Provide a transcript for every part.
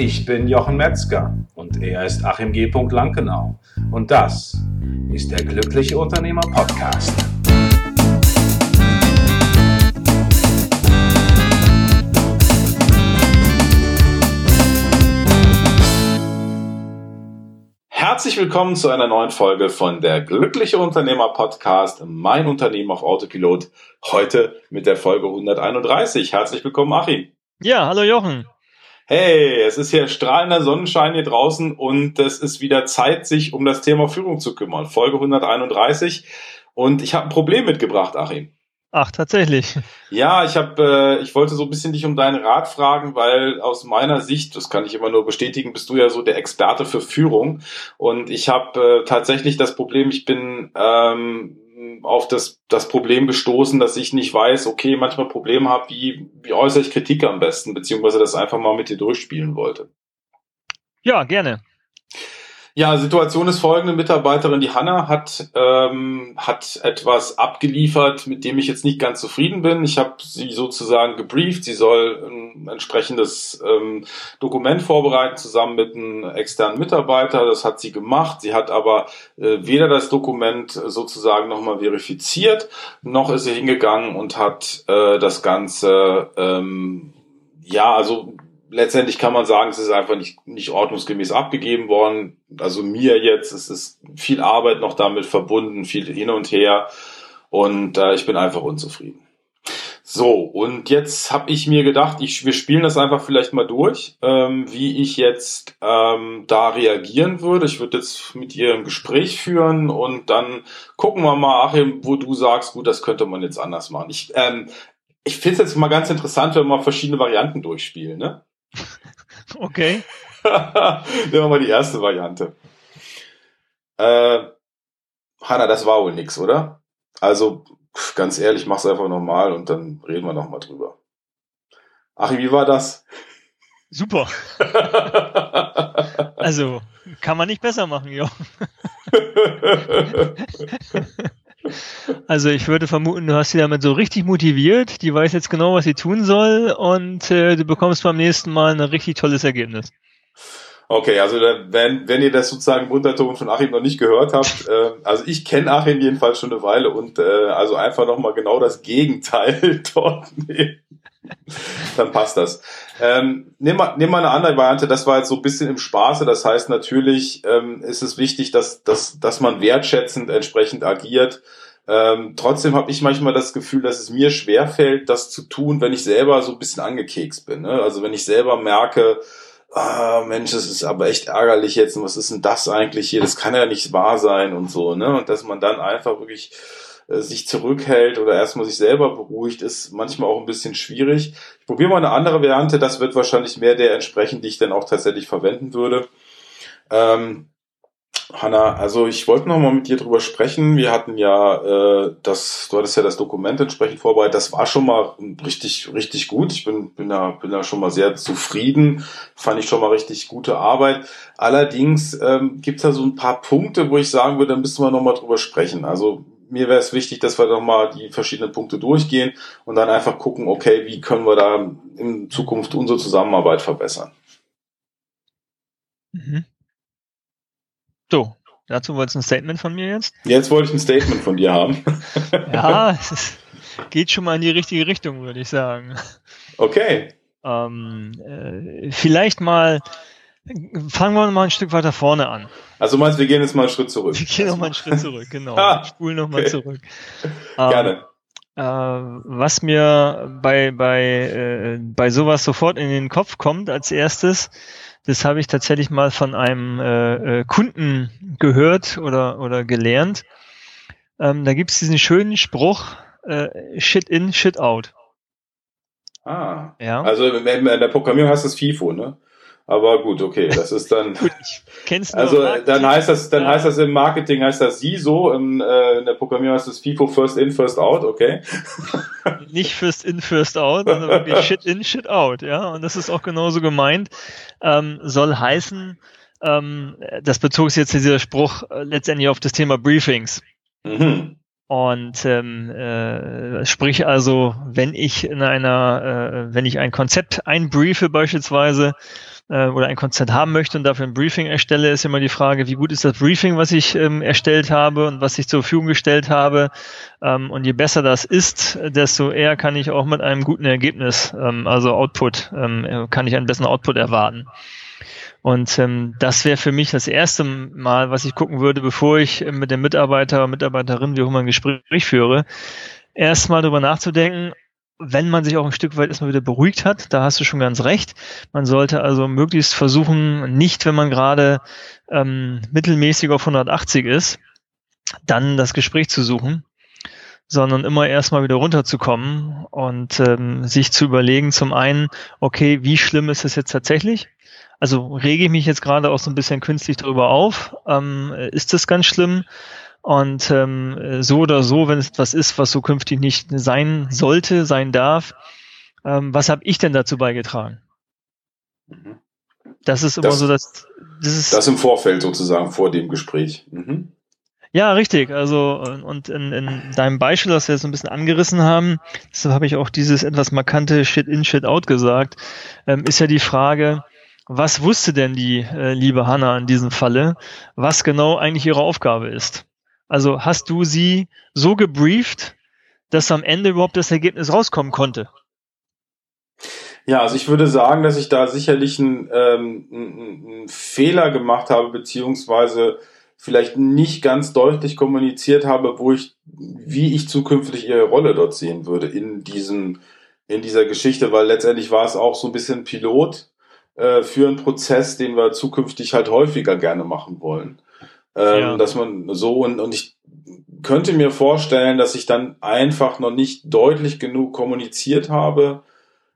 Ich bin Jochen Metzger und er ist Achim G. Lankenau. Und das ist der Glückliche Unternehmer Podcast. Herzlich willkommen zu einer neuen Folge von der Glückliche Unternehmer Podcast, mein Unternehmen auf Autopilot. Heute mit der Folge 131. Herzlich willkommen, Achim. Ja, hallo Jochen. Hey, es ist hier strahlender Sonnenschein hier draußen und es ist wieder Zeit, sich um das Thema Führung zu kümmern. Folge 131. Und ich habe ein Problem mitgebracht, Achim. Ach, tatsächlich. Ja, ich habe, äh, ich wollte so ein bisschen dich um deinen Rat fragen, weil aus meiner Sicht, das kann ich immer nur bestätigen, bist du ja so der Experte für Führung. Und ich habe äh, tatsächlich das Problem, ich bin ähm, auf das, das Problem gestoßen, dass ich nicht weiß, okay, manchmal Probleme habe, wie, wie äußere ich Kritik am besten, beziehungsweise das einfach mal mit dir durchspielen wollte. Ja, gerne. Ja, Situation ist folgende. Mitarbeiterin, die Hanna, hat, ähm, hat etwas abgeliefert, mit dem ich jetzt nicht ganz zufrieden bin. Ich habe sie sozusagen gebrieft. Sie soll ein entsprechendes ähm, Dokument vorbereiten, zusammen mit einem externen Mitarbeiter. Das hat sie gemacht. Sie hat aber äh, weder das Dokument sozusagen nochmal verifiziert, noch ist sie hingegangen und hat äh, das Ganze, ähm, ja, also letztendlich kann man sagen, es ist einfach nicht, nicht ordnungsgemäß abgegeben worden. Also mir jetzt, es ist viel Arbeit noch damit verbunden, viel hin und her und äh, ich bin einfach unzufrieden. So, und jetzt habe ich mir gedacht, ich, wir spielen das einfach vielleicht mal durch, ähm, wie ich jetzt ähm, da reagieren würde. Ich würde jetzt mit ihr ein Gespräch führen und dann gucken wir mal, Achim, wo du sagst, gut, das könnte man jetzt anders machen. Ich, ähm, ich finde es jetzt mal ganz interessant, wenn wir verschiedene Varianten durchspielen. Ne? Okay. Nehmen wir mal die erste Variante. Äh, Hanna, das war wohl nix, oder? Also, ganz ehrlich, mach's einfach nochmal und dann reden wir nochmal drüber. Ach, wie war das? Super. also, kann man nicht besser machen, ja. Also ich würde vermuten, du hast sie damit so richtig motiviert, die weiß jetzt genau, was sie tun soll und äh, du bekommst beim nächsten Mal ein richtig tolles Ergebnis. Okay, also wenn, wenn ihr das sozusagen im Unterton von Achim noch nicht gehört habt, äh, also ich kenne Achim jedenfalls schon eine Weile und äh, also einfach nochmal genau das Gegenteil dort nehmen. Dann passt das. Ähm, nimm, mal, nimm mal eine andere Variante, das war jetzt so ein bisschen im Spaße, das heißt natürlich ähm, ist es wichtig, dass, dass, dass man wertschätzend entsprechend agiert. Ähm, trotzdem habe ich manchmal das Gefühl, dass es mir schwerfällt, das zu tun, wenn ich selber so ein bisschen angekekst bin. Ne? Also wenn ich selber merke, ah, Mensch, das ist aber echt ärgerlich jetzt und was ist denn das eigentlich hier? Das kann ja nicht wahr sein und so, ne? Und dass man dann einfach wirklich äh, sich zurückhält oder erstmal sich selber beruhigt, ist manchmal auch ein bisschen schwierig. Ich probiere mal eine andere Variante, das wird wahrscheinlich mehr der entsprechen, die ich dann auch tatsächlich verwenden würde. Ähm, Hanna, also ich wollte noch mal mit dir drüber sprechen. Wir hatten ja äh, das, du hattest ja das Dokument entsprechend vorbereitet. Das war schon mal richtig, richtig gut. Ich bin, bin da, bin da schon mal sehr zufrieden. Fand ich schon mal richtig gute Arbeit. Allerdings ähm, gibt es da so ein paar Punkte, wo ich sagen würde, da müssen wir noch mal drüber sprechen. Also mir wäre es wichtig, dass wir noch mal die verschiedenen Punkte durchgehen und dann einfach gucken, okay, wie können wir da in Zukunft unsere Zusammenarbeit verbessern. Mhm. So, dazu wolltest du ein Statement von mir jetzt? Jetzt wollte ich ein Statement von dir haben. ja, es geht schon mal in die richtige Richtung, würde ich sagen. Okay. Ähm, äh, vielleicht mal, fangen wir mal ein Stück weiter vorne an. Also meinst du, wir gehen jetzt mal einen Schritt zurück? Wir gehen noch mal einen Schritt zurück, genau. ah, Spulen noch mal okay. zurück. Gerne. Ähm, äh, was mir bei, bei, äh, bei sowas sofort in den Kopf kommt als erstes, das habe ich tatsächlich mal von einem äh, äh, Kunden gehört oder, oder gelernt. Ähm, da gibt es diesen schönen Spruch, äh, Shit in, Shit out. Ah. Ja. Also in der Programmierung heißt das FIFO, ne? Aber gut, okay, das ist dann. gut, also dann heißt das, dann ja. heißt das im Marketing heißt das Sie so, in, äh, in der Programmierung heißt das FIFO First In, First Out, okay? Nicht First In, First Out, sondern wirklich Shit In, Shit Out, ja. Und das ist auch genauso gemeint. Ähm, soll heißen, ähm, das bezog sich jetzt dieser Spruch äh, letztendlich auf das Thema Briefings. Mhm. Und ähm, äh, sprich also, wenn ich in einer, äh, wenn ich ein Konzept einbriefe beispielsweise, äh, oder ein Konzert haben möchte und dafür ein Briefing erstelle, ist immer die Frage, wie gut ist das Briefing, was ich ähm, erstellt habe und was ich zur Verfügung gestellt habe. Ähm, und je besser das ist, desto eher kann ich auch mit einem guten Ergebnis, ähm, also Output, ähm, kann ich einen besseren Output erwarten. Und ähm, das wäre für mich das erste Mal, was ich gucken würde, bevor ich mit dem Mitarbeiter, Mitarbeiterin, wie auch immer ein Gespräch führe, erstmal darüber nachzudenken, wenn man sich auch ein Stück weit erstmal wieder beruhigt hat, da hast du schon ganz recht. Man sollte also möglichst versuchen, nicht, wenn man gerade ähm, mittelmäßig auf 180 ist, dann das Gespräch zu suchen, sondern immer erstmal wieder runterzukommen und ähm, sich zu überlegen, zum einen, okay, wie schlimm ist es jetzt tatsächlich? Also rege ich mich jetzt gerade auch so ein bisschen künstlich darüber auf? Ähm, ist das ganz schlimm? Und ähm, so oder so, wenn es etwas ist, was so künftig nicht sein sollte, sein darf, ähm, was habe ich denn dazu beigetragen? Mhm. Das ist immer das, so, dass das ist das im Vorfeld sozusagen vor dem Gespräch. Mhm. Ja, richtig. Also und in, in deinem Beispiel, das wir jetzt ein bisschen angerissen haben, deshalb habe ich auch dieses etwas markante Shit in Shit out gesagt, ähm, ist ja die Frage, was wusste denn die äh, liebe Hanna in diesem Falle, was genau eigentlich ihre Aufgabe ist? Also hast du sie so gebrieft, dass am Ende überhaupt das Ergebnis rauskommen konnte? Ja, also ich würde sagen, dass ich da sicherlich einen, ähm, einen Fehler gemacht habe, beziehungsweise vielleicht nicht ganz deutlich kommuniziert habe, wo ich, wie ich zukünftig ihre Rolle dort sehen würde in diesem, in dieser Geschichte, weil letztendlich war es auch so ein bisschen Pilot äh, für einen Prozess, den wir zukünftig halt häufiger gerne machen wollen ähm, ja. dass man so und, und ich könnte mir vorstellen, dass ich dann einfach noch nicht deutlich genug kommuniziert habe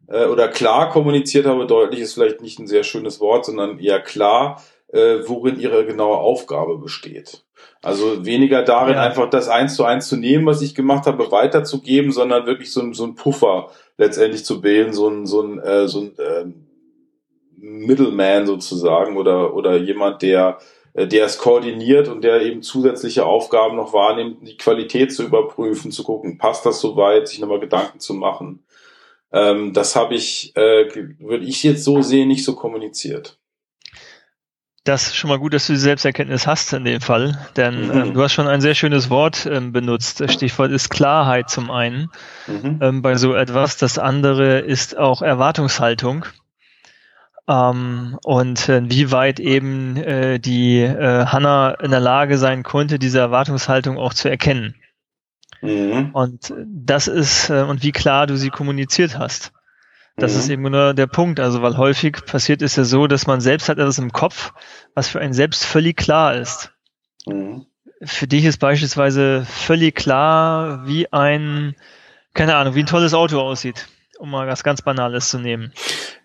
äh, oder klar kommuniziert habe. Deutlich ist vielleicht nicht ein sehr schönes Wort, sondern eher klar, äh, worin ihre genaue Aufgabe besteht. Also weniger darin, ja. einfach das eins zu eins zu nehmen, was ich gemacht habe, weiterzugeben, sondern wirklich so, ein, so ein Puffer letztendlich zu bilden, so ein, so ein, äh, so ein äh, Middleman sozusagen oder, oder jemand, der der es koordiniert und der eben zusätzliche Aufgaben noch wahrnimmt, die Qualität zu überprüfen, zu gucken, passt das soweit, sich nochmal Gedanken zu machen. Ähm, das habe ich, äh, würde ich jetzt so sehen, nicht so kommuniziert. Das ist schon mal gut, dass du die Selbsterkenntnis hast in dem Fall, denn mhm. ähm, du hast schon ein sehr schönes Wort ähm, benutzt. Das Stichwort ist Klarheit zum einen mhm. ähm, bei so etwas. Das andere ist auch Erwartungshaltung. Ähm, und äh, wie weit eben äh, die äh, Hanna in der Lage sein konnte, diese Erwartungshaltung auch zu erkennen. Mhm. Und das ist, äh, und wie klar du sie kommuniziert hast. Das mhm. ist eben nur der Punkt. Also, weil häufig passiert ist ja so, dass man selbst hat etwas im Kopf, was für einen selbst völlig klar ist. Mhm. Für dich ist beispielsweise völlig klar, wie ein, keine Ahnung, wie ein tolles Auto aussieht, um mal was ganz Banales zu nehmen.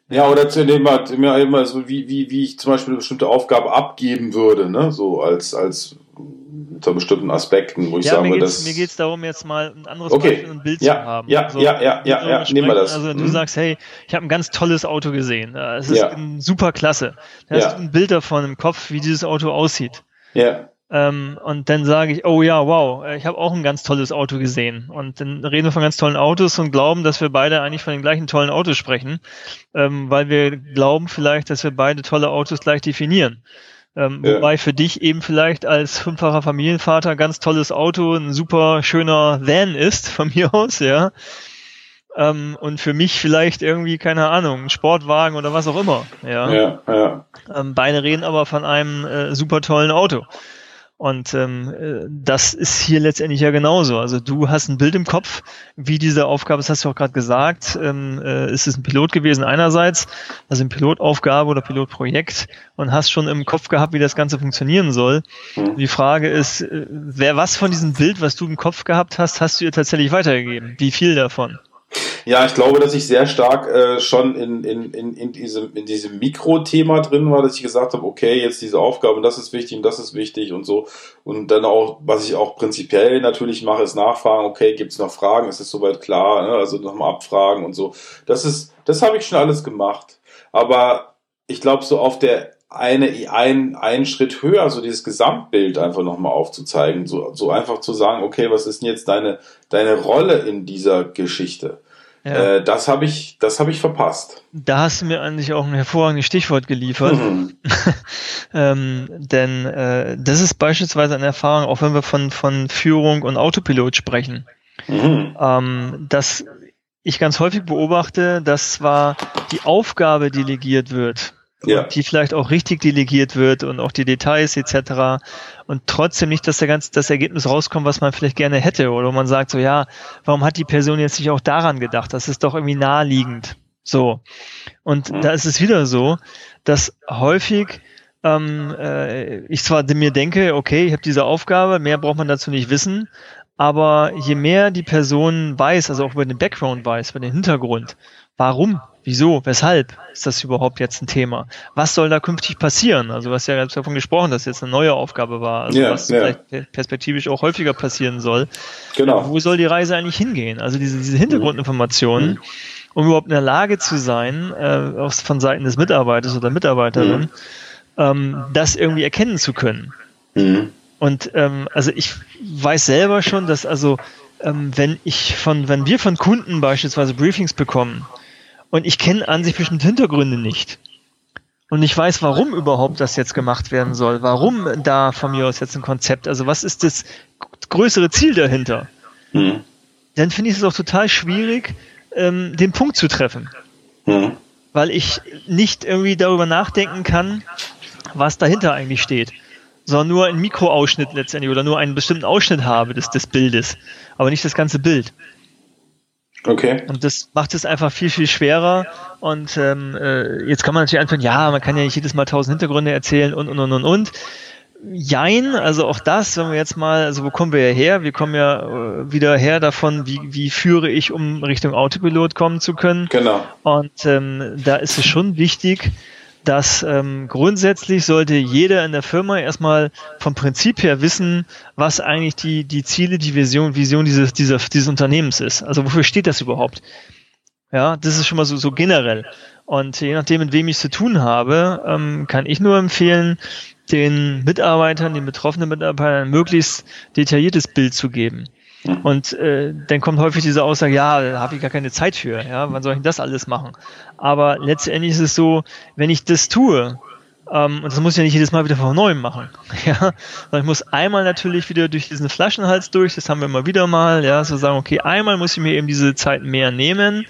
Ja, oder zu dem halt immer, immer so, wie, wie, wie ich zum Beispiel eine bestimmte Aufgabe abgeben würde, ne? So als, als unter bestimmten Aspekten, wo ich ja, sagen würde, das. Mir geht's darum, jetzt mal ein anderes okay. Beispiel, ein Bild ja, zu haben. Ja, so, ja, ja, ja, ja, nehmen wir das. Also du hm. sagst, hey, ich habe ein ganz tolles Auto gesehen. Es ist ja. super klasse. Da hast du ein Bild davon im Kopf, wie dieses Auto aussieht. Ja. Ähm, und dann sage ich, oh ja, wow, ich habe auch ein ganz tolles Auto gesehen. Und dann reden wir von ganz tollen Autos und glauben, dass wir beide eigentlich von den gleichen tollen Autos sprechen, ähm, weil wir glauben vielleicht, dass wir beide tolle Autos gleich definieren. Ähm, ja. Wobei für dich eben vielleicht als fünffacher Familienvater ganz tolles Auto ein super schöner Van ist, von mir aus, ja. Ähm, und für mich vielleicht irgendwie, keine Ahnung, ein Sportwagen oder was auch immer. Ja, ja, ja. Ähm, beide reden aber von einem äh, super tollen Auto. Und ähm, äh, das ist hier letztendlich ja genauso. Also du hast ein Bild im Kopf, wie diese Aufgabe, das hast du auch gerade gesagt, ähm, äh, ist es ein Pilot gewesen einerseits, also ein Pilotaufgabe oder Pilotprojekt und hast schon im Kopf gehabt, wie das Ganze funktionieren soll. Die Frage ist, äh, wer was von diesem Bild, was du im Kopf gehabt hast, hast du ihr tatsächlich weitergegeben? Wie viel davon? Ja, ich glaube, dass ich sehr stark äh, schon in, in, in, in diesem, in diesem Mikrothema drin war, dass ich gesagt habe, okay, jetzt diese Aufgabe, das ist wichtig und das ist wichtig und so. Und dann auch, was ich auch prinzipiell natürlich mache, ist nachfragen, okay, gibt es noch Fragen, ist es soweit klar, ne? also nochmal abfragen und so. Das ist, das habe ich schon alles gemacht. Aber ich glaube, so auf der eine, ein, einen Schritt höher, so dieses Gesamtbild einfach nochmal aufzuzeigen, so, so einfach zu sagen, okay, was ist denn jetzt deine, deine Rolle in dieser Geschichte? Ja. Äh, das habe ich, das habe ich verpasst. Da hast du mir eigentlich auch ein hervorragendes Stichwort geliefert. Mhm. ähm, denn äh, das ist beispielsweise eine Erfahrung, auch wenn wir von, von Führung und Autopilot sprechen, mhm. ähm, dass ich ganz häufig beobachte, dass zwar die Aufgabe delegiert wird, ja. die vielleicht auch richtig delegiert wird und auch die Details etc. und trotzdem nicht, dass der ganze, das Ergebnis rauskommt, was man vielleicht gerne hätte oder man sagt so, ja, warum hat die Person jetzt nicht auch daran gedacht? Das ist doch irgendwie naheliegend. So. Und mhm. da ist es wieder so, dass häufig ähm, äh, ich zwar mir denke, okay, ich habe diese Aufgabe, mehr braucht man dazu nicht wissen, aber je mehr die Person weiß, also auch über den Background weiß, über den Hintergrund, warum, wieso, weshalb ist das überhaupt jetzt ein Thema? Was soll da künftig passieren? Also was ja ganz davon gesprochen, dass jetzt eine neue Aufgabe war, also ja, was ja. vielleicht perspektivisch auch häufiger passieren soll. Genau. Wo soll die Reise eigentlich hingehen? Also diese, diese Hintergrundinformationen, mhm. um überhaupt in der Lage zu sein, äh, von Seiten des Mitarbeiters oder Mitarbeiterin, mhm. ähm, das irgendwie erkennen zu können. Mhm. Und ähm, also ich weiß selber schon, dass also ähm, wenn ich von, wenn wir von Kunden beispielsweise Briefings bekommen und ich kenne an sich bestimmte Hintergründe nicht und ich weiß, warum überhaupt das jetzt gemacht werden soll, warum da von mir aus jetzt ein Konzept, also was ist das größere Ziel dahinter, mhm. dann finde ich es auch total schwierig, ähm, den Punkt zu treffen. Mhm. Weil ich nicht irgendwie darüber nachdenken kann, was dahinter eigentlich steht sondern nur einen Mikroausschnitt letztendlich oder nur einen bestimmten Ausschnitt habe des, des Bildes, aber nicht das ganze Bild. Okay. Und das macht es einfach viel, viel schwerer. Und ähm, äh, jetzt kann man natürlich anfangen, ja, man kann ja nicht jedes Mal tausend Hintergründe erzählen und, und, und, und, und. Jein, also auch das, wenn wir jetzt mal, also wo kommen wir ja her? Wir kommen ja äh, wieder her davon, wie, wie führe ich, um Richtung Autopilot kommen zu können. Genau. Und ähm, da ist es schon wichtig, dass ähm, grundsätzlich sollte jeder in der Firma erstmal vom Prinzip her wissen, was eigentlich die, die Ziele, die Vision, Vision dieses, dieser, dieses Unternehmens ist. Also wofür steht das überhaupt? Ja, das ist schon mal so, so generell. Und je nachdem, mit wem ich zu tun habe, ähm, kann ich nur empfehlen, den Mitarbeitern, den betroffenen Mitarbeitern ein möglichst detailliertes Bild zu geben. Und äh, dann kommt häufig diese Aussage, ja, da habe ich gar keine Zeit für, ja, wann soll ich denn das alles machen? Aber letztendlich ist es so, wenn ich das tue, ähm, und das muss ich ja nicht jedes Mal wieder von neuem machen, ja, sondern ich muss einmal natürlich wieder durch diesen Flaschenhals durch, das haben wir immer wieder mal, ja, so sagen, okay, einmal muss ich mir eben diese Zeit mehr nehmen,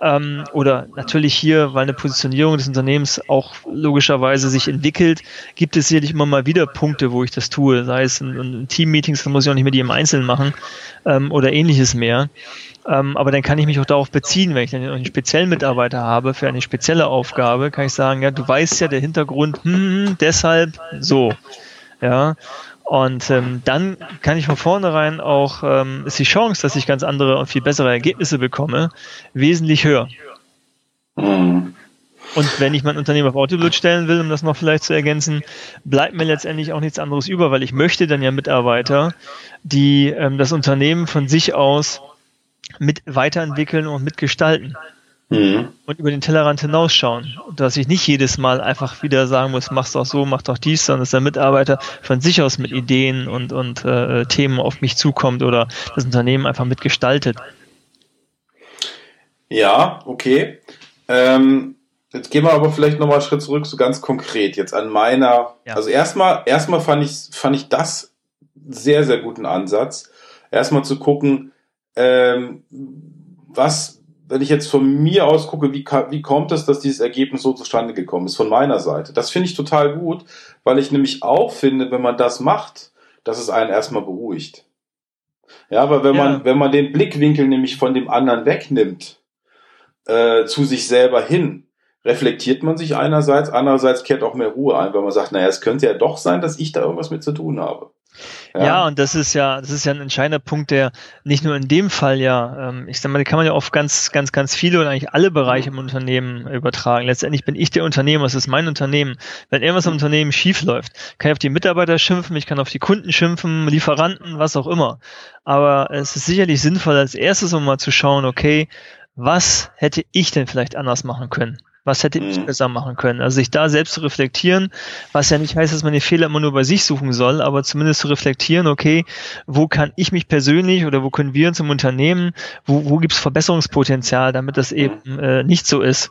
ähm, oder natürlich hier, weil eine Positionierung des Unternehmens auch logischerweise sich entwickelt, gibt es sicherlich immer mal wieder Punkte, wo ich das tue, sei es in, in Team-Meetings, dann muss ich auch nicht die im Einzelnen machen ähm, oder ähnliches mehr. Ähm, aber dann kann ich mich auch darauf beziehen, wenn ich dann einen speziellen Mitarbeiter habe für eine spezielle Aufgabe, kann ich sagen, ja, du weißt ja der Hintergrund, hm, hm deshalb so. Ja, und ähm, dann kann ich von vornherein auch, ähm, ist die Chance, dass ich ganz andere und viel bessere Ergebnisse bekomme, wesentlich höher. Mhm. Und wenn ich mein Unternehmen auf Autopilot stellen will, um das noch vielleicht zu ergänzen, bleibt mir letztendlich auch nichts anderes über, weil ich möchte dann ja Mitarbeiter, die ähm, das Unternehmen von sich aus mit weiterentwickeln und mitgestalten mhm. und über den Tellerrand hinausschauen. Dass ich nicht jedes Mal einfach wieder sagen muss, mach's doch so, mach doch dies, sondern dass der Mitarbeiter von sich aus mit Ideen und, und äh, Themen auf mich zukommt oder das Unternehmen einfach mitgestaltet. Ja, okay. Ähm, jetzt gehen wir aber vielleicht nochmal einen Schritt zurück, so ganz konkret jetzt an meiner. Ja. Also erstmal, erstmal fand ich, fand ich das sehr, sehr guten Ansatz. Erstmal zu gucken, ähm, was wenn ich jetzt von mir aus gucke, wie, wie kommt es, dass dieses Ergebnis so zustande gekommen ist, von meiner Seite. Das finde ich total gut, weil ich nämlich auch finde, wenn man das macht, dass es einen erstmal beruhigt. Ja, aber wenn ja. man, wenn man den Blickwinkel nämlich von dem anderen wegnimmt, äh, zu sich selber hin, reflektiert man sich einerseits, andererseits kehrt auch mehr Ruhe ein, weil man sagt, naja, es könnte ja doch sein, dass ich da irgendwas mit zu tun habe. Ja. ja. und das ist ja, das ist ja ein entscheidender Punkt, der nicht nur in dem Fall ja, ähm, ich sag mal, den kann man ja auf ganz, ganz, ganz viele und eigentlich alle Bereiche im Unternehmen übertragen. Letztendlich bin ich der Unternehmer, es ist mein Unternehmen. Wenn irgendwas im Unternehmen schief läuft, kann ich auf die Mitarbeiter schimpfen, ich kann auf die Kunden schimpfen, Lieferanten, was auch immer. Aber es ist sicherlich sinnvoll, als erstes um mal zu schauen, okay, was hätte ich denn vielleicht anders machen können? Was hätte ich mhm. besser machen können? Also sich da selbst zu reflektieren, was ja nicht heißt, dass man den Fehler immer nur bei sich suchen soll, aber zumindest zu reflektieren, okay, wo kann ich mich persönlich oder wo können wir uns im Unternehmen, wo, wo gibt es Verbesserungspotenzial, damit das eben mhm. äh, nicht so ist.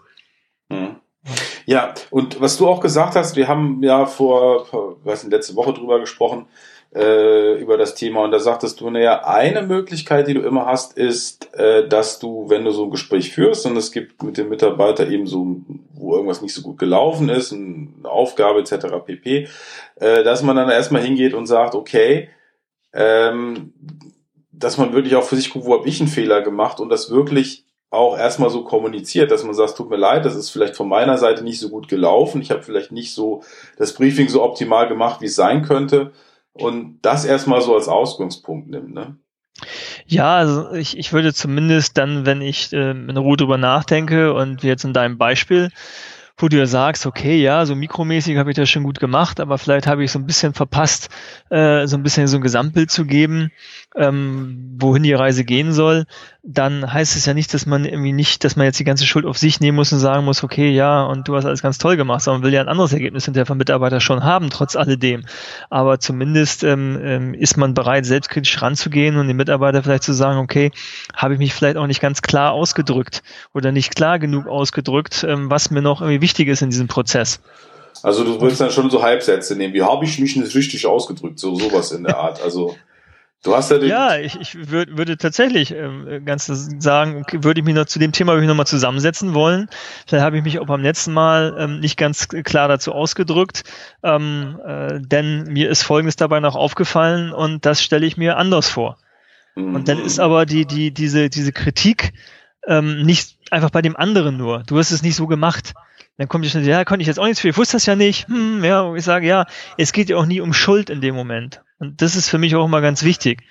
Mhm. Ja, und was du auch gesagt hast, wir haben ja vor, weiß nicht, letzte Woche drüber gesprochen, äh, über das Thema und da sagtest du, naja, eine Möglichkeit, die du immer hast, ist, äh, dass du, wenn du so ein Gespräch führst und es gibt mit dem Mitarbeiter eben so, wo irgendwas nicht so gut gelaufen ist, eine Aufgabe etc. pp, äh, dass man dann erstmal hingeht und sagt, okay, ähm, dass man wirklich auch für sich guckt, wo habe ich einen Fehler gemacht und das wirklich auch erstmal so kommuniziert, dass man sagt, tut mir leid, das ist vielleicht von meiner Seite nicht so gut gelaufen, ich habe vielleicht nicht so das Briefing so optimal gemacht, wie es sein könnte und das erstmal so als Ausgangspunkt nimmt, ne? Ja, also ich, ich würde zumindest dann, wenn ich äh, in Ruhe drüber nachdenke und jetzt in deinem Beispiel, wo du ja sagst, okay, ja, so mikromäßig habe ich das schon gut gemacht, aber vielleicht habe ich so ein bisschen verpasst, äh, so ein bisschen so ein Gesamtbild zu geben, ähm, wohin die Reise gehen soll, dann heißt es ja nicht, dass man irgendwie nicht, dass man jetzt die ganze Schuld auf sich nehmen muss und sagen muss, okay, ja, und du hast alles ganz toll gemacht, sondern will ja ein anderes Ergebnis hinterher vom Mitarbeiter schon haben, trotz alledem. Aber zumindest ähm, ähm, ist man bereit, selbstkritisch ranzugehen und dem Mitarbeiter vielleicht zu sagen, okay, habe ich mich vielleicht auch nicht ganz klar ausgedrückt oder nicht klar genug ausgedrückt, ähm, was mir noch irgendwie wichtig ist in diesem Prozess. Also du willst dann schon so Halbsätze nehmen, wie habe ich mich nicht richtig ausgedrückt, so sowas in der Art. Also Du hast ja den. Ja, ich, ich würd, würde tatsächlich ähm, ganz sagen, würde ich mich noch zu dem Thema noch mal zusammensetzen wollen. Vielleicht habe ich mich auch beim letzten Mal ähm, nicht ganz klar dazu ausgedrückt, ähm, äh, denn mir ist Folgendes dabei noch aufgefallen und das stelle ich mir anders vor. Mhm. Und dann ist aber die, die, diese, diese Kritik ähm, nicht einfach bei dem anderen nur. Du hast es nicht so gemacht. Dann kommt die schnell, ja, konnte ich jetzt auch nichts für, ich wusste das ja nicht. Hm, ja, und ich sage, ja, es geht ja auch nie um Schuld in dem Moment. Und das ist für mich auch immer ganz wichtig.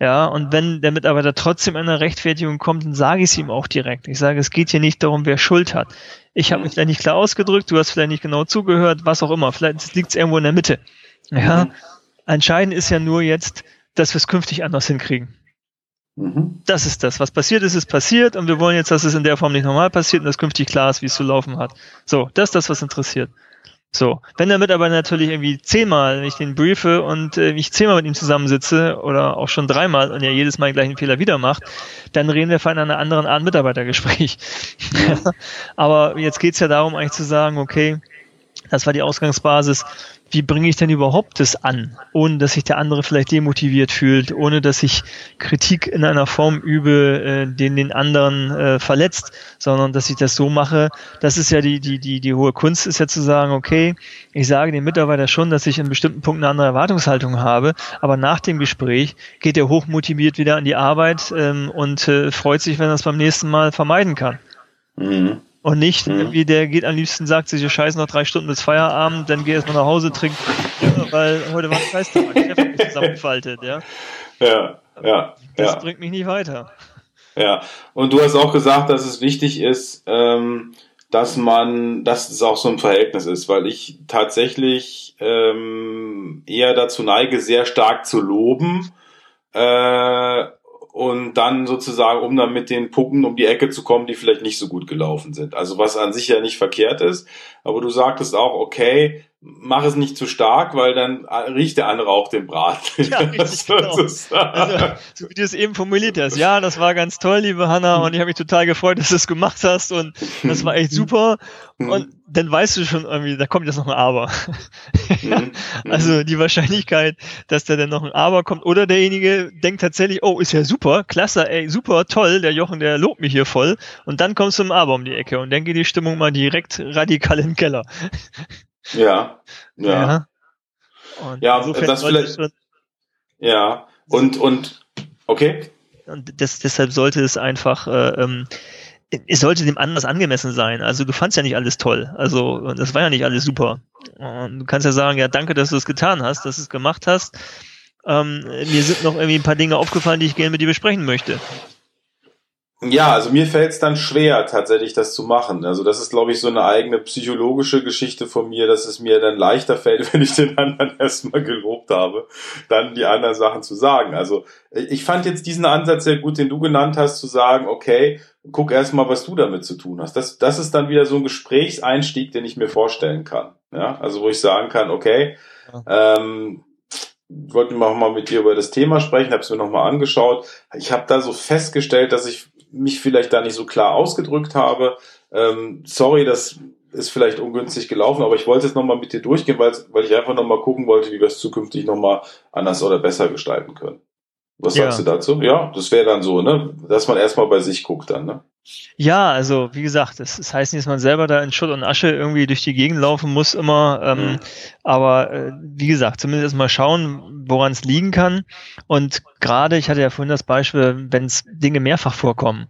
Ja, und wenn der Mitarbeiter trotzdem in eine Rechtfertigung kommt, dann sage ich es ihm auch direkt. Ich sage, es geht hier nicht darum, wer Schuld hat. Ich habe mich vielleicht nicht klar ausgedrückt, du hast vielleicht nicht genau zugehört, was auch immer. Vielleicht liegt es irgendwo in der Mitte. Ja, mhm. entscheidend ist ja nur jetzt, dass wir es künftig anders hinkriegen. Mhm. Das ist das. Was passiert ist, ist passiert und wir wollen jetzt, dass es in der Form nicht normal passiert und dass künftig klar ist, wie es zu laufen hat. So, das ist das, was interessiert. So, wenn der Mitarbeiter natürlich irgendwie zehnmal, wenn ich den briefe und äh, ich zehnmal mit ihm zusammensitze oder auch schon dreimal und er jedes Mal den gleichen Fehler wieder macht, dann reden wir von einer anderen Art Mitarbeitergespräch. Aber jetzt geht's ja darum, eigentlich zu sagen, okay, das war die Ausgangsbasis wie bringe ich denn überhaupt das an, ohne dass sich der andere vielleicht demotiviert fühlt, ohne dass ich Kritik in einer Form übe, äh, den den anderen äh, verletzt, sondern dass ich das so mache. Das ist ja die die die die hohe Kunst ist ja zu sagen, okay, ich sage dem Mitarbeiter schon, dass ich in bestimmten Punkten eine andere Erwartungshaltung habe, aber nach dem Gespräch geht er hochmotiviert wieder an die Arbeit ähm, und äh, freut sich, wenn er es beim nächsten Mal vermeiden kann. Mhm. Und nicht mhm. irgendwie, der geht am liebsten, sagt sich, scheiß noch drei Stunden bis Feierabend, dann geh erstmal nach Hause, trink, ja, weil heute war ein Scheißtag, Chef hat mich zusammengefaltet, ja. Ja, ja. Das ja. bringt mich nicht weiter. Ja, und du hast auch gesagt, dass es wichtig ist, ähm, dass man, dass es auch so ein Verhältnis ist, weil ich tatsächlich ähm, eher dazu neige, sehr stark zu loben äh, und dann sozusagen, um dann mit den Punkten um die Ecke zu kommen, die vielleicht nicht so gut gelaufen sind. Also was an sich ja nicht verkehrt ist, aber du sagtest auch, okay, mach es nicht zu stark, weil dann riecht der andere auch den Brat. Ja, richtig, genau. also, so wie du es eben formuliert hast. Ja, das war ganz toll, liebe Hanna, und ich habe mich total gefreut, dass du es gemacht hast und das war echt super. Und dann weißt du schon irgendwie, da kommt jetzt noch ein Aber. ja, also die Wahrscheinlichkeit, dass da dann noch ein Aber kommt oder derjenige denkt tatsächlich, oh, ist ja super, klasse, ey, super, toll, der Jochen, der lobt mich hier voll und dann kommst du im Aber um die Ecke und dann geht die Stimmung mal direkt radikal in den Keller. Ja, ja. Ja, und ja das vielleicht. Ja, und, und, okay. Und das, deshalb sollte es einfach, äh, ähm, es sollte dem anders angemessen sein. Also du fandst ja nicht alles toll. Also das war ja nicht alles super. Und du kannst ja sagen, ja, danke, dass du es getan hast, dass du es gemacht hast. Ähm, mir sind noch irgendwie ein paar Dinge aufgefallen, die ich gerne mit dir besprechen möchte. Ja, also mir fällt es dann schwer, tatsächlich das zu machen. Also das ist, glaube ich, so eine eigene psychologische Geschichte von mir, dass es mir dann leichter fällt, wenn ich den anderen erstmal gelobt habe, dann die anderen Sachen zu sagen. Also ich fand jetzt diesen Ansatz sehr gut, den du genannt hast, zu sagen, okay, guck erstmal, was du damit zu tun hast. Das, das ist dann wieder so ein Gesprächseinstieg, den ich mir vorstellen kann. Ja, also wo ich sagen kann, okay, ähm, wollten wir auch mal mit dir über das Thema sprechen, habe es mir nochmal angeschaut. Ich habe da so festgestellt, dass ich mich vielleicht da nicht so klar ausgedrückt habe. Ähm, sorry, das ist vielleicht ungünstig gelaufen, aber ich wollte es nochmal mit dir durchgehen, weil, weil ich einfach nochmal gucken wollte, wie wir es zukünftig nochmal anders oder besser gestalten können. Was ja. sagst du dazu? Ja, das wäre dann so, ne? Dass man erstmal bei sich guckt dann, ne? Ja, also wie gesagt, das, das heißt nicht, dass man selber da in Schutt und Asche irgendwie durch die Gegend laufen muss immer. Ähm, mhm. Aber äh, wie gesagt, zumindest mal schauen, woran es liegen kann. Und gerade, ich hatte ja vorhin das Beispiel, wenn es Dinge mehrfach vorkommen.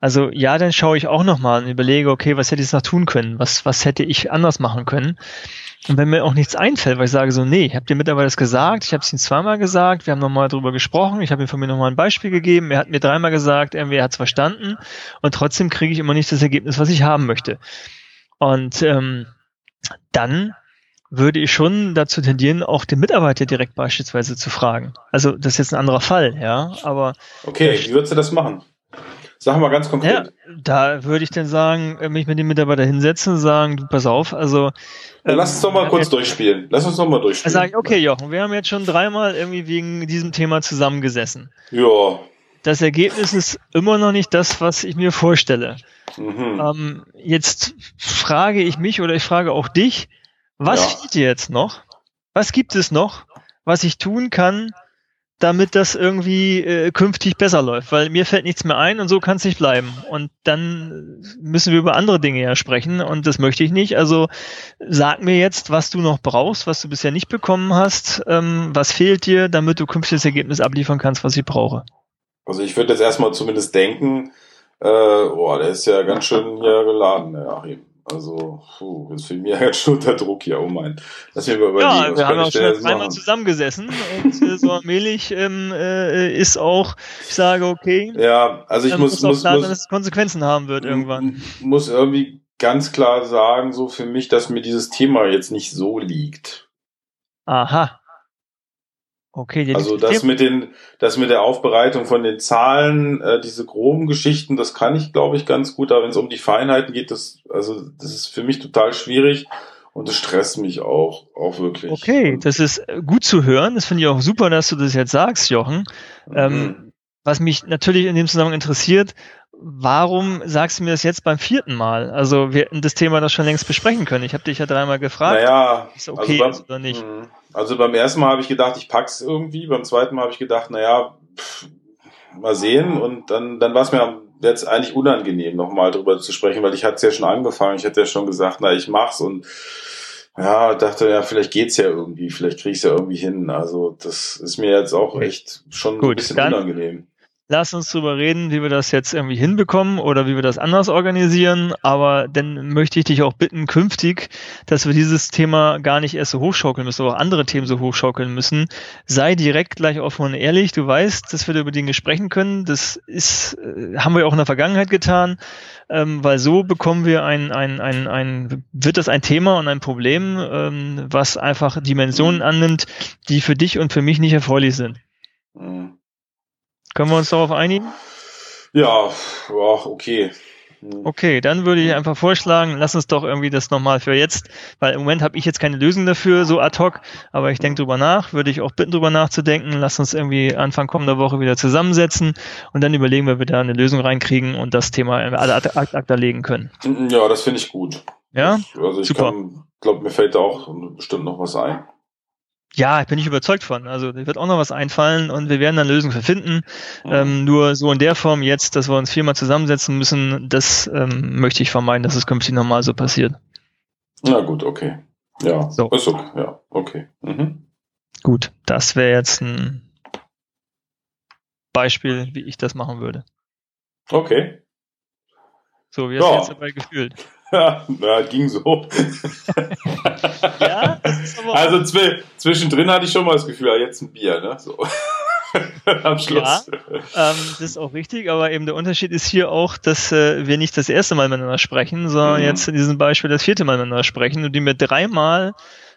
Also ja, dann schaue ich auch nochmal und überlege, okay, was hätte ich noch tun können? Was, was hätte ich anders machen können? Und wenn mir auch nichts einfällt, weil ich sage so, nee, ich habe dir mittlerweile das gesagt, ich habe es ihm zweimal gesagt, wir haben nochmal drüber gesprochen, ich habe ihm von mir nochmal ein Beispiel gegeben, er hat mir dreimal gesagt, er hat es verstanden und trotzdem kriege ich immer nicht das Ergebnis, was ich haben möchte. Und ähm, dann würde ich schon dazu tendieren, auch den Mitarbeiter direkt beispielsweise zu fragen. Also das ist jetzt ein anderer Fall, ja, aber... Okay, wie würdest du das machen? Sag mal ganz konkret. Ja, da würde ich dann sagen, äh, mich mit dem Mitarbeiter hinsetzen und sagen, du pass auf, also. Ja, lass uns doch mal kurz durchspielen. Lass uns doch mal durchspielen. Dann sage ich, okay, Jochen, wir haben jetzt schon dreimal irgendwie wegen diesem Thema zusammengesessen. Ja. Das Ergebnis ist immer noch nicht das, was ich mir vorstelle. Mhm. Ähm, jetzt frage ich mich oder ich frage auch dich, was ja. fehlt dir jetzt noch? Was gibt es noch, was ich tun kann, damit das irgendwie äh, künftig besser läuft, weil mir fällt nichts mehr ein und so kann es nicht bleiben. Und dann müssen wir über andere Dinge ja sprechen und das möchte ich nicht. Also sag mir jetzt, was du noch brauchst, was du bisher nicht bekommen hast, ähm, was fehlt dir, damit du künftig das Ergebnis abliefern kannst, was ich brauche. Also ich würde jetzt erstmal zumindest denken, äh, boah, der ist ja ganz schön hier geladen, der Achim. Also, puh, ist für mich jetzt schon unter Druck hier, oh mein. Lass mich mal überlegen. Ja, wir haben auch schon zweimal zusammengesessen und äh, so allmählich ähm, äh, ist auch, ich sage, okay. Ja, also ich muss, muss, klar, muss, dass es Konsequenzen haben wird irgendwann. Muss irgendwie ganz klar sagen, so für mich, dass mir dieses Thema jetzt nicht so liegt. Aha. Okay, also das mit den, das mit der Aufbereitung von den Zahlen, äh, diese groben Geschichten, das kann ich, glaube ich, ganz gut. Aber wenn es um die Feinheiten geht, das, also das ist für mich total schwierig und das stresst mich auch, auch wirklich. Okay, das ist gut zu hören. Das finde ich auch super, dass du das jetzt sagst, Jochen. Mhm. Was mich natürlich in dem Zusammenhang interessiert, warum sagst du mir das jetzt beim vierten Mal? Also wir hätten das Thema das schon längst besprechen können. Ich habe dich ja dreimal gefragt. Naja, ist okay also beim, oder nicht? Mhm. Also beim ersten Mal habe ich gedacht, ich pack's irgendwie. Beim zweiten Mal habe ich gedacht, naja, pff, mal sehen. Und dann, dann war es mir jetzt eigentlich unangenehm, nochmal drüber zu sprechen, weil ich hatte es ja schon angefangen. Ich hatte ja schon gesagt, na, ich mach's und ja, dachte, ja, vielleicht geht's ja irgendwie, vielleicht krieg's ja irgendwie hin. Also das ist mir jetzt auch echt schon Gut, ein bisschen dann, unangenehm lass uns drüber reden, wie wir das jetzt irgendwie hinbekommen oder wie wir das anders organisieren. Aber dann möchte ich dich auch bitten, künftig, dass wir dieses Thema gar nicht erst so hochschaukeln müssen, aber auch andere Themen so hochschaukeln müssen. Sei direkt gleich offen und ehrlich. Du weißt, dass wir über Dinge sprechen können. Das ist, äh, haben wir auch in der Vergangenheit getan, ähm, weil so bekommen wir ein, ein, ein, ein, wird das ein Thema und ein Problem, ähm, was einfach Dimensionen annimmt, die für dich und für mich nicht erfreulich sind. Mhm. Können wir uns darauf einigen? Ja, ja okay. Hm. Okay, dann würde ich einfach vorschlagen, lass uns doch irgendwie das nochmal für jetzt, weil im Moment habe ich jetzt keine Lösung dafür, so ad hoc, aber ich denke drüber nach, würde ich auch bitten, drüber nachzudenken. Lass uns irgendwie Anfang kommender Woche wieder zusammensetzen und dann überlegen, wie wir da eine Lösung reinkriegen und das Thema alle Akta legen können. Ja, das finde ich gut. Ja? Also ich Super. glaube, mir fällt da auch bestimmt noch was ein. Ja, ich bin nicht überzeugt von. Also da wird auch noch was einfallen und wir werden dann Lösungen für finden. Mhm. Ähm, nur so in der Form jetzt, dass wir uns viermal zusammensetzen müssen, das ähm, möchte ich vermeiden, dass es künftig normal so passiert. Na gut, okay. Ja, so. ist okay. Ja, okay. Mhm. Gut, das wäre jetzt ein Beispiel, wie ich das machen würde. Okay. So, wie hast du jetzt dabei gefühlt? Ja, na, ging so. ja, also zw zwischendrin hatte ich schon mal das Gefühl, jetzt ein Bier, ne? So. am Schluss. Ja, ähm, das ist auch richtig, aber eben der Unterschied ist hier auch, dass äh, wir nicht das erste Mal miteinander sprechen, sondern mhm. jetzt in diesem Beispiel das vierte Mal miteinander sprechen und die mir dreimal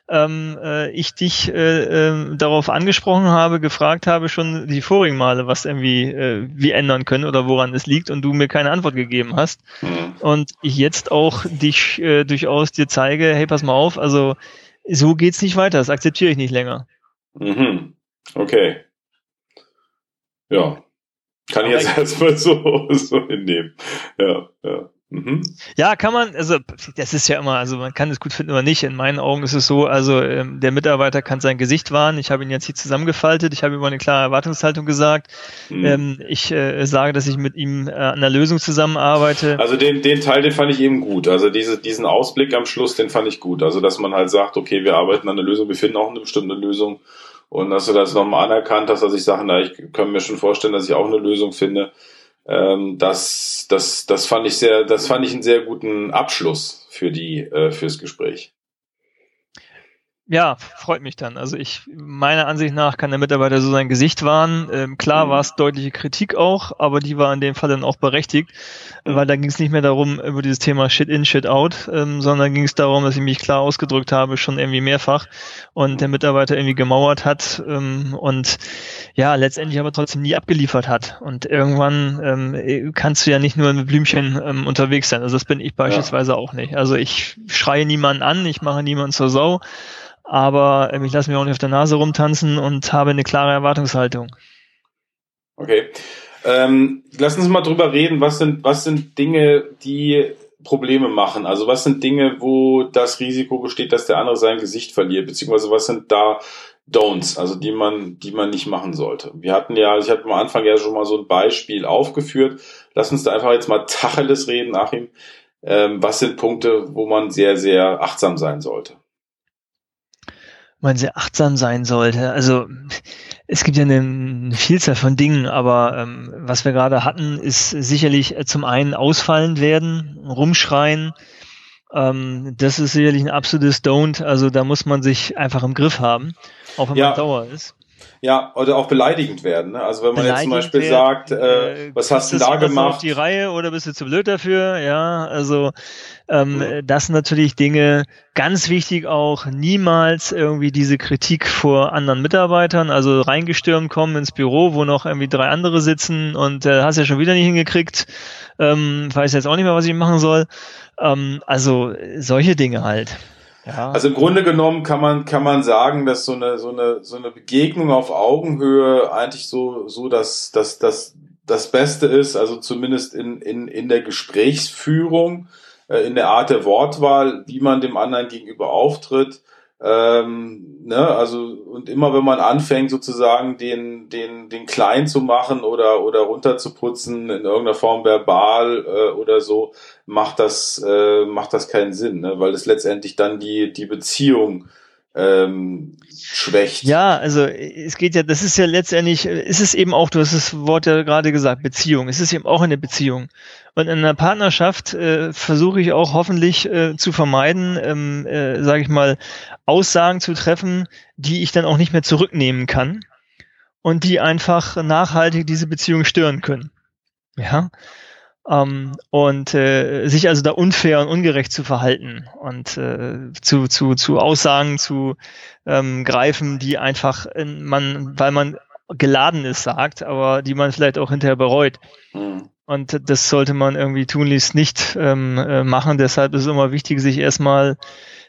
ähm, äh, ich dich äh, äh, darauf angesprochen habe, gefragt habe schon die vorigen Male, was irgendwie äh, wir ändern können oder woran es liegt und du mir keine Antwort gegeben hast. Mhm. Und ich jetzt auch dich äh, durchaus dir zeige, hey, pass mal auf, also so geht's nicht weiter, das akzeptiere ich nicht länger. Mhm. Okay. Ja. Kann ich jetzt erstmal so, so hinnehmen. Ja, ja. Mhm. Ja, kann man, also das ist ja immer, also man kann es gut finden oder nicht. In meinen Augen ist es so, also ähm, der Mitarbeiter kann sein Gesicht wahren. Ich habe ihn jetzt hier zusammengefaltet, ich habe ihm eine klare Erwartungshaltung gesagt. Mhm. Ähm, ich äh, sage, dass ich mit ihm äh, an der Lösung zusammenarbeite. Also den, den Teil, den fand ich eben gut. Also diese, diesen Ausblick am Schluss, den fand ich gut. Also dass man halt sagt, okay, wir arbeiten an der Lösung, wir finden auch eine bestimmte Lösung. Und dass du das nochmal anerkannt hast, dass ich sage, na, ich kann mir schon vorstellen, dass ich auch eine Lösung finde. Ähm, das, das, das fand ich sehr, das fand ich einen sehr guten Abschluss für die, äh, fürs Gespräch. Ja, freut mich dann. Also ich, meiner Ansicht nach kann der Mitarbeiter so sein Gesicht wahren. Ähm, klar mhm. war es deutliche Kritik auch, aber die war in dem Fall dann auch berechtigt, mhm. weil da ging es nicht mehr darum über dieses Thema Shit in, Shit out, ähm, sondern ging es darum, dass ich mich klar ausgedrückt habe, schon irgendwie mehrfach und der Mitarbeiter irgendwie gemauert hat ähm, und ja, letztendlich aber trotzdem nie abgeliefert hat. Und irgendwann ähm, kannst du ja nicht nur mit Blümchen ähm, unterwegs sein. Also das bin ich beispielsweise ja. auch nicht. Also ich schreie niemanden an, ich mache niemanden zur Sau aber ähm, ich lasse mich auch nicht auf der Nase rumtanzen und habe eine klare Erwartungshaltung. Okay. Ähm, lass uns mal drüber reden, was sind, was sind Dinge, die Probleme machen? Also was sind Dinge, wo das Risiko besteht, dass der andere sein Gesicht verliert, beziehungsweise was sind da Don'ts, also die man, die man nicht machen sollte. Wir hatten ja, ich hatte am Anfang ja schon mal so ein Beispiel aufgeführt. Lass uns da einfach jetzt mal Tacheles reden, Achim. Ähm, was sind Punkte, wo man sehr, sehr achtsam sein sollte? Man sehr achtsam sein sollte. Also es gibt ja eine, eine Vielzahl von Dingen, aber ähm, was wir gerade hatten, ist sicherlich äh, zum einen ausfallend werden, rumschreien. Ähm, das ist sicherlich ein absolutes Don't. Also da muss man sich einfach im Griff haben, auch wenn ja. man Dauer ist. Ja, oder auch beleidigend werden. Ne? Also wenn man jetzt zum Beispiel werden, sagt, äh, äh, was hast du da gemacht? Auf die Reihe oder bist du zu blöd dafür? Ja, also ähm, mhm. das sind natürlich Dinge, ganz wichtig auch, niemals irgendwie diese Kritik vor anderen Mitarbeitern, also reingestürmt kommen ins Büro, wo noch irgendwie drei andere sitzen und äh, hast ja schon wieder nicht hingekriegt, ähm, weiß jetzt auch nicht mehr, was ich machen soll. Ähm, also solche Dinge halt. Also im Grunde genommen kann man, kann man sagen, dass so eine, so eine, so eine Begegnung auf Augenhöhe eigentlich so, so dass, dass, dass das Beste ist, also zumindest in, in, in der Gesprächsführung, äh, in der Art der Wortwahl, wie man dem anderen gegenüber auftritt. Ähm, ne, also und immer wenn man anfängt sozusagen den den den klein zu machen oder oder runterzuputzen in irgendeiner Form verbal äh, oder so macht das äh, macht das keinen Sinn, ne? weil es letztendlich dann die die Beziehung ähm, schwächt. Ja, also es geht ja, das ist ja letztendlich, ist es eben auch, du hast das Wort ja gerade gesagt, Beziehung. Es ist eben auch eine Beziehung. Und in einer Partnerschaft äh, versuche ich auch hoffentlich äh, zu vermeiden, ähm, äh, sage ich mal, Aussagen zu treffen, die ich dann auch nicht mehr zurücknehmen kann und die einfach nachhaltig diese Beziehung stören können. Ja. Ähm, und äh, sich also da unfair und ungerecht zu verhalten und äh, zu, zu, zu Aussagen zu ähm, greifen, die einfach in, man, weil man geladen ist, sagt, aber die man vielleicht auch hinterher bereut. Mhm. Und das sollte man irgendwie tunlichst nicht ähm, äh, machen. Deshalb ist es immer wichtig, sich erstmal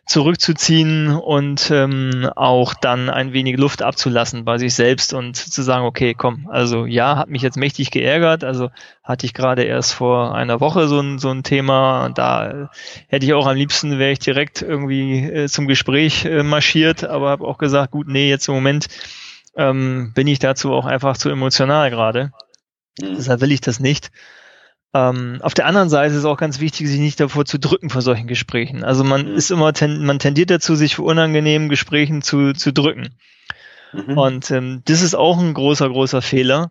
zurückzuziehen und ähm, auch dann ein wenig Luft abzulassen bei sich selbst und zu sagen, okay, komm, also ja, hat mich jetzt mächtig geärgert, also hatte ich gerade erst vor einer Woche so ein, so ein Thema, da hätte ich auch am liebsten, wäre ich direkt irgendwie äh, zum Gespräch äh, marschiert, aber habe auch gesagt, gut, nee, jetzt im Moment ähm, bin ich dazu auch einfach zu emotional gerade. Mhm. Deshalb will ich das nicht. Ähm, auf der anderen Seite ist es auch ganz wichtig, sich nicht davor zu drücken vor solchen Gesprächen. Also man mhm. ist immer, ten, man tendiert dazu, sich vor unangenehmen Gesprächen zu, zu drücken. Mhm. Und ähm, das ist auch ein großer, großer Fehler.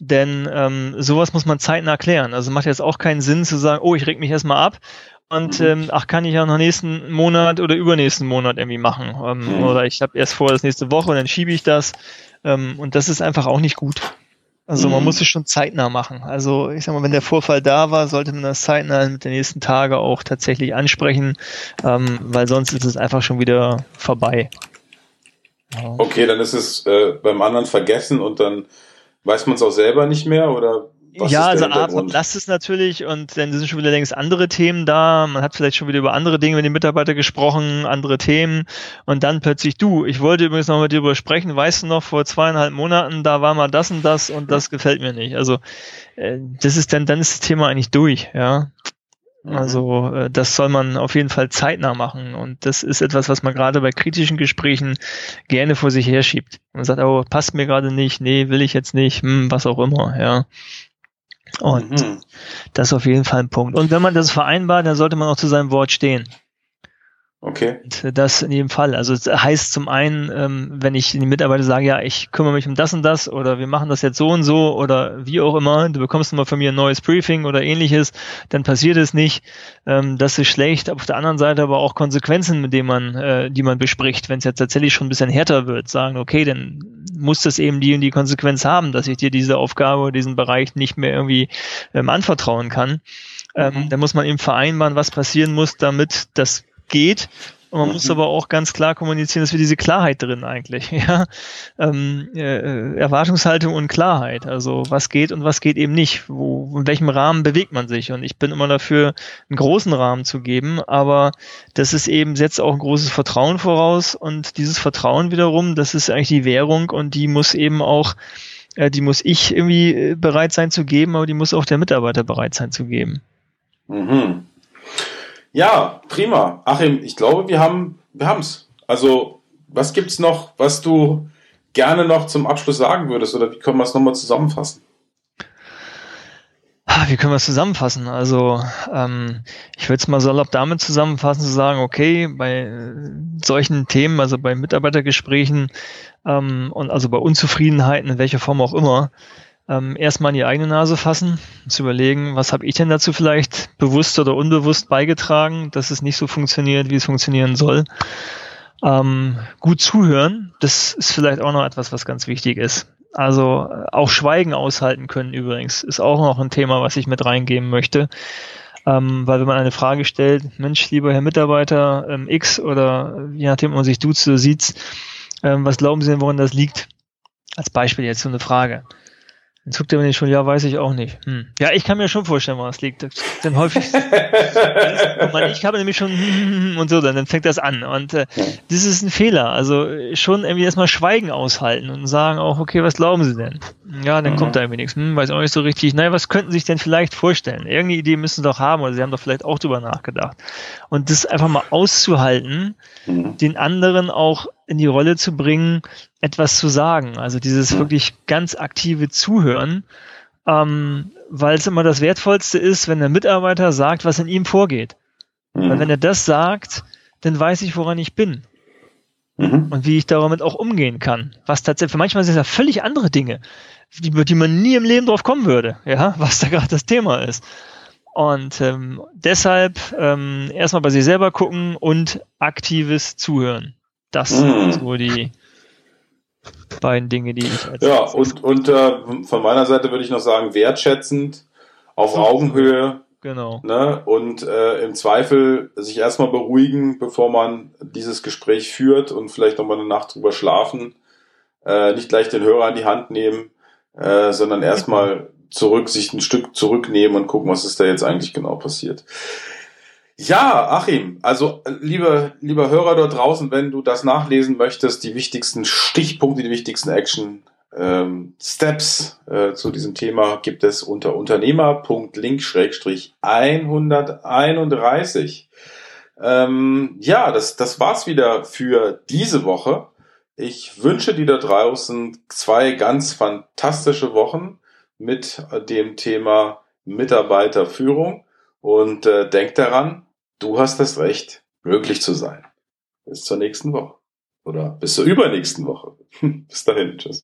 Denn ähm, sowas muss man zeitnah klären. Also macht jetzt auch keinen Sinn zu sagen, oh, ich reg mich erstmal ab und mhm. ähm, ach, kann ich ja noch nächsten Monat oder übernächsten Monat irgendwie machen. Ähm, mhm. Oder ich habe erst vor, das nächste Woche und dann schiebe ich das. Ähm, und das ist einfach auch nicht gut. Also man mhm. muss es schon zeitnah machen. Also ich sag mal, wenn der Vorfall da war, sollte man das zeitnah mit den nächsten Tagen auch tatsächlich ansprechen, ähm, weil sonst ist es einfach schon wieder vorbei. Ja. Okay, dann ist es äh, beim anderen vergessen und dann weiß man es auch selber nicht mehr oder was ja, also A, verblasst es natürlich und dann sind schon wieder längst andere Themen da. Man hat vielleicht schon wieder über andere Dinge mit den Mitarbeitern gesprochen, andere Themen und dann plötzlich du. Ich wollte übrigens noch mit dir darüber sprechen. Weißt du noch, vor zweieinhalb Monaten, da war mal das und das und das gefällt mir nicht. Also, äh, das ist dann, dann ist das Thema eigentlich durch, ja. Mhm. Also äh, das soll man auf jeden Fall zeitnah machen und das ist etwas, was man gerade bei kritischen Gesprächen gerne vor sich herschiebt. Man sagt, oh, passt mir gerade nicht, nee, will ich jetzt nicht, hm, was auch immer, ja. Und mhm. das ist auf jeden Fall ein Punkt. Und wenn man das vereinbart, dann sollte man auch zu seinem Wort stehen. Okay. Und das in jedem Fall. Also es heißt zum einen, ähm, wenn ich den Mitarbeiter sage, ja, ich kümmere mich um das und das oder wir machen das jetzt so und so oder wie auch immer, du bekommst mal von mir ein neues Briefing oder ähnliches, dann passiert es nicht. Ähm, das ist schlecht. Auf der anderen Seite aber auch Konsequenzen, mit denen man, äh, die man bespricht, wenn es jetzt tatsächlich schon ein bisschen härter wird, sagen, okay, dann muss das eben die und die Konsequenz haben, dass ich dir diese Aufgabe, diesen Bereich nicht mehr irgendwie ähm, anvertrauen kann. Ähm, mhm. Da muss man eben vereinbaren, was passieren muss, damit das geht. Und man muss mhm. aber auch ganz klar kommunizieren, dass wir diese Klarheit drin eigentlich, ja. Ähm, äh, Erwartungshaltung und Klarheit. Also was geht und was geht eben nicht. Wo, in welchem Rahmen bewegt man sich? Und ich bin immer dafür, einen großen Rahmen zu geben, aber das ist eben, setzt auch ein großes Vertrauen voraus und dieses Vertrauen wiederum, das ist eigentlich die Währung und die muss eben auch, äh, die muss ich irgendwie äh, bereit sein zu geben, aber die muss auch der Mitarbeiter bereit sein zu geben. Mhm. Ja, prima. Achim, ich glaube, wir haben wir haben's. Also, was gibt's noch, was du gerne noch zum Abschluss sagen würdest oder wie können wir es nochmal zusammenfassen? Ah, wie können wir es zusammenfassen? Also, ähm, ich würde es mal salopp damit zusammenfassen, zu sagen, okay, bei äh, solchen Themen, also bei Mitarbeitergesprächen ähm, und also bei Unzufriedenheiten, in welcher Form auch immer, ähm, erstmal in die eigene Nase fassen, zu überlegen, was habe ich denn dazu vielleicht bewusst oder unbewusst beigetragen, dass es nicht so funktioniert, wie es funktionieren soll. Ähm, gut zuhören, das ist vielleicht auch noch etwas, was ganz wichtig ist. Also äh, auch Schweigen aushalten können übrigens, ist auch noch ein Thema, was ich mit reingeben möchte. Ähm, weil wenn man eine Frage stellt, Mensch, lieber Herr Mitarbeiter ähm, X oder je nachdem, ob man sich duzt oder sieht, ähm, was glauben Sie denn, woran das liegt? Als Beispiel jetzt so eine Frage. Dann zuckt er mir schon, ja, weiß ich auch nicht. Hm. Ja, ich kann mir schon vorstellen, woran es liegt. Denn häufig, ich habe nämlich schon und so, dann, dann fängt das an. Und äh, das ist ein Fehler. Also schon irgendwie erstmal Schweigen aushalten und sagen auch, okay, was glauben Sie denn? Ja, dann mhm. kommt da irgendwie nichts. Hm, weiß auch nicht so richtig. Naja, was könnten Sie sich denn vielleicht vorstellen? Irgendeine Idee müssen Sie doch haben oder Sie haben doch vielleicht auch drüber nachgedacht. Und das einfach mal auszuhalten, mhm. den anderen auch in die Rolle zu bringen, etwas zu sagen. Also dieses wirklich ganz aktive Zuhören, ähm, weil es immer das Wertvollste ist, wenn der Mitarbeiter sagt, was in ihm vorgeht. Mhm. Weil wenn er das sagt, dann weiß ich, woran ich bin. Mhm. Und wie ich damit auch umgehen kann. Was tatsächlich, für manchmal sind es ja völlig andere Dinge, die, die man nie im Leben drauf kommen würde, ja, was da gerade das Thema ist. Und ähm, deshalb ähm, erstmal bei sich selber gucken und aktives Zuhören. Das mhm. sind so die beiden Dinge, die ich als Ja, und, und äh, von meiner Seite würde ich noch sagen, wertschätzend, auf so, Augenhöhe. Genau. Ne? Und äh, im Zweifel sich erstmal beruhigen, bevor man dieses Gespräch führt und vielleicht nochmal eine Nacht drüber schlafen. Äh, nicht gleich den Hörer in die Hand nehmen, äh, sondern erstmal zurück, sich ein Stück zurücknehmen und gucken, was ist da jetzt eigentlich genau passiert. Ja, Achim, also liebe, lieber Hörer dort draußen, wenn du das nachlesen möchtest, die wichtigsten Stichpunkte, die wichtigsten Action ähm, Steps äh, zu diesem Thema gibt es unter unternehmer.link-131. Ähm, ja, das, das war's wieder für diese Woche. Ich wünsche dir da draußen zwei ganz fantastische Wochen mit dem Thema Mitarbeiterführung. Und äh, denk daran, du hast das Recht, glücklich zu sein. Bis zur nächsten Woche. Oder bis zur übernächsten Woche. bis dahin. Tschüss.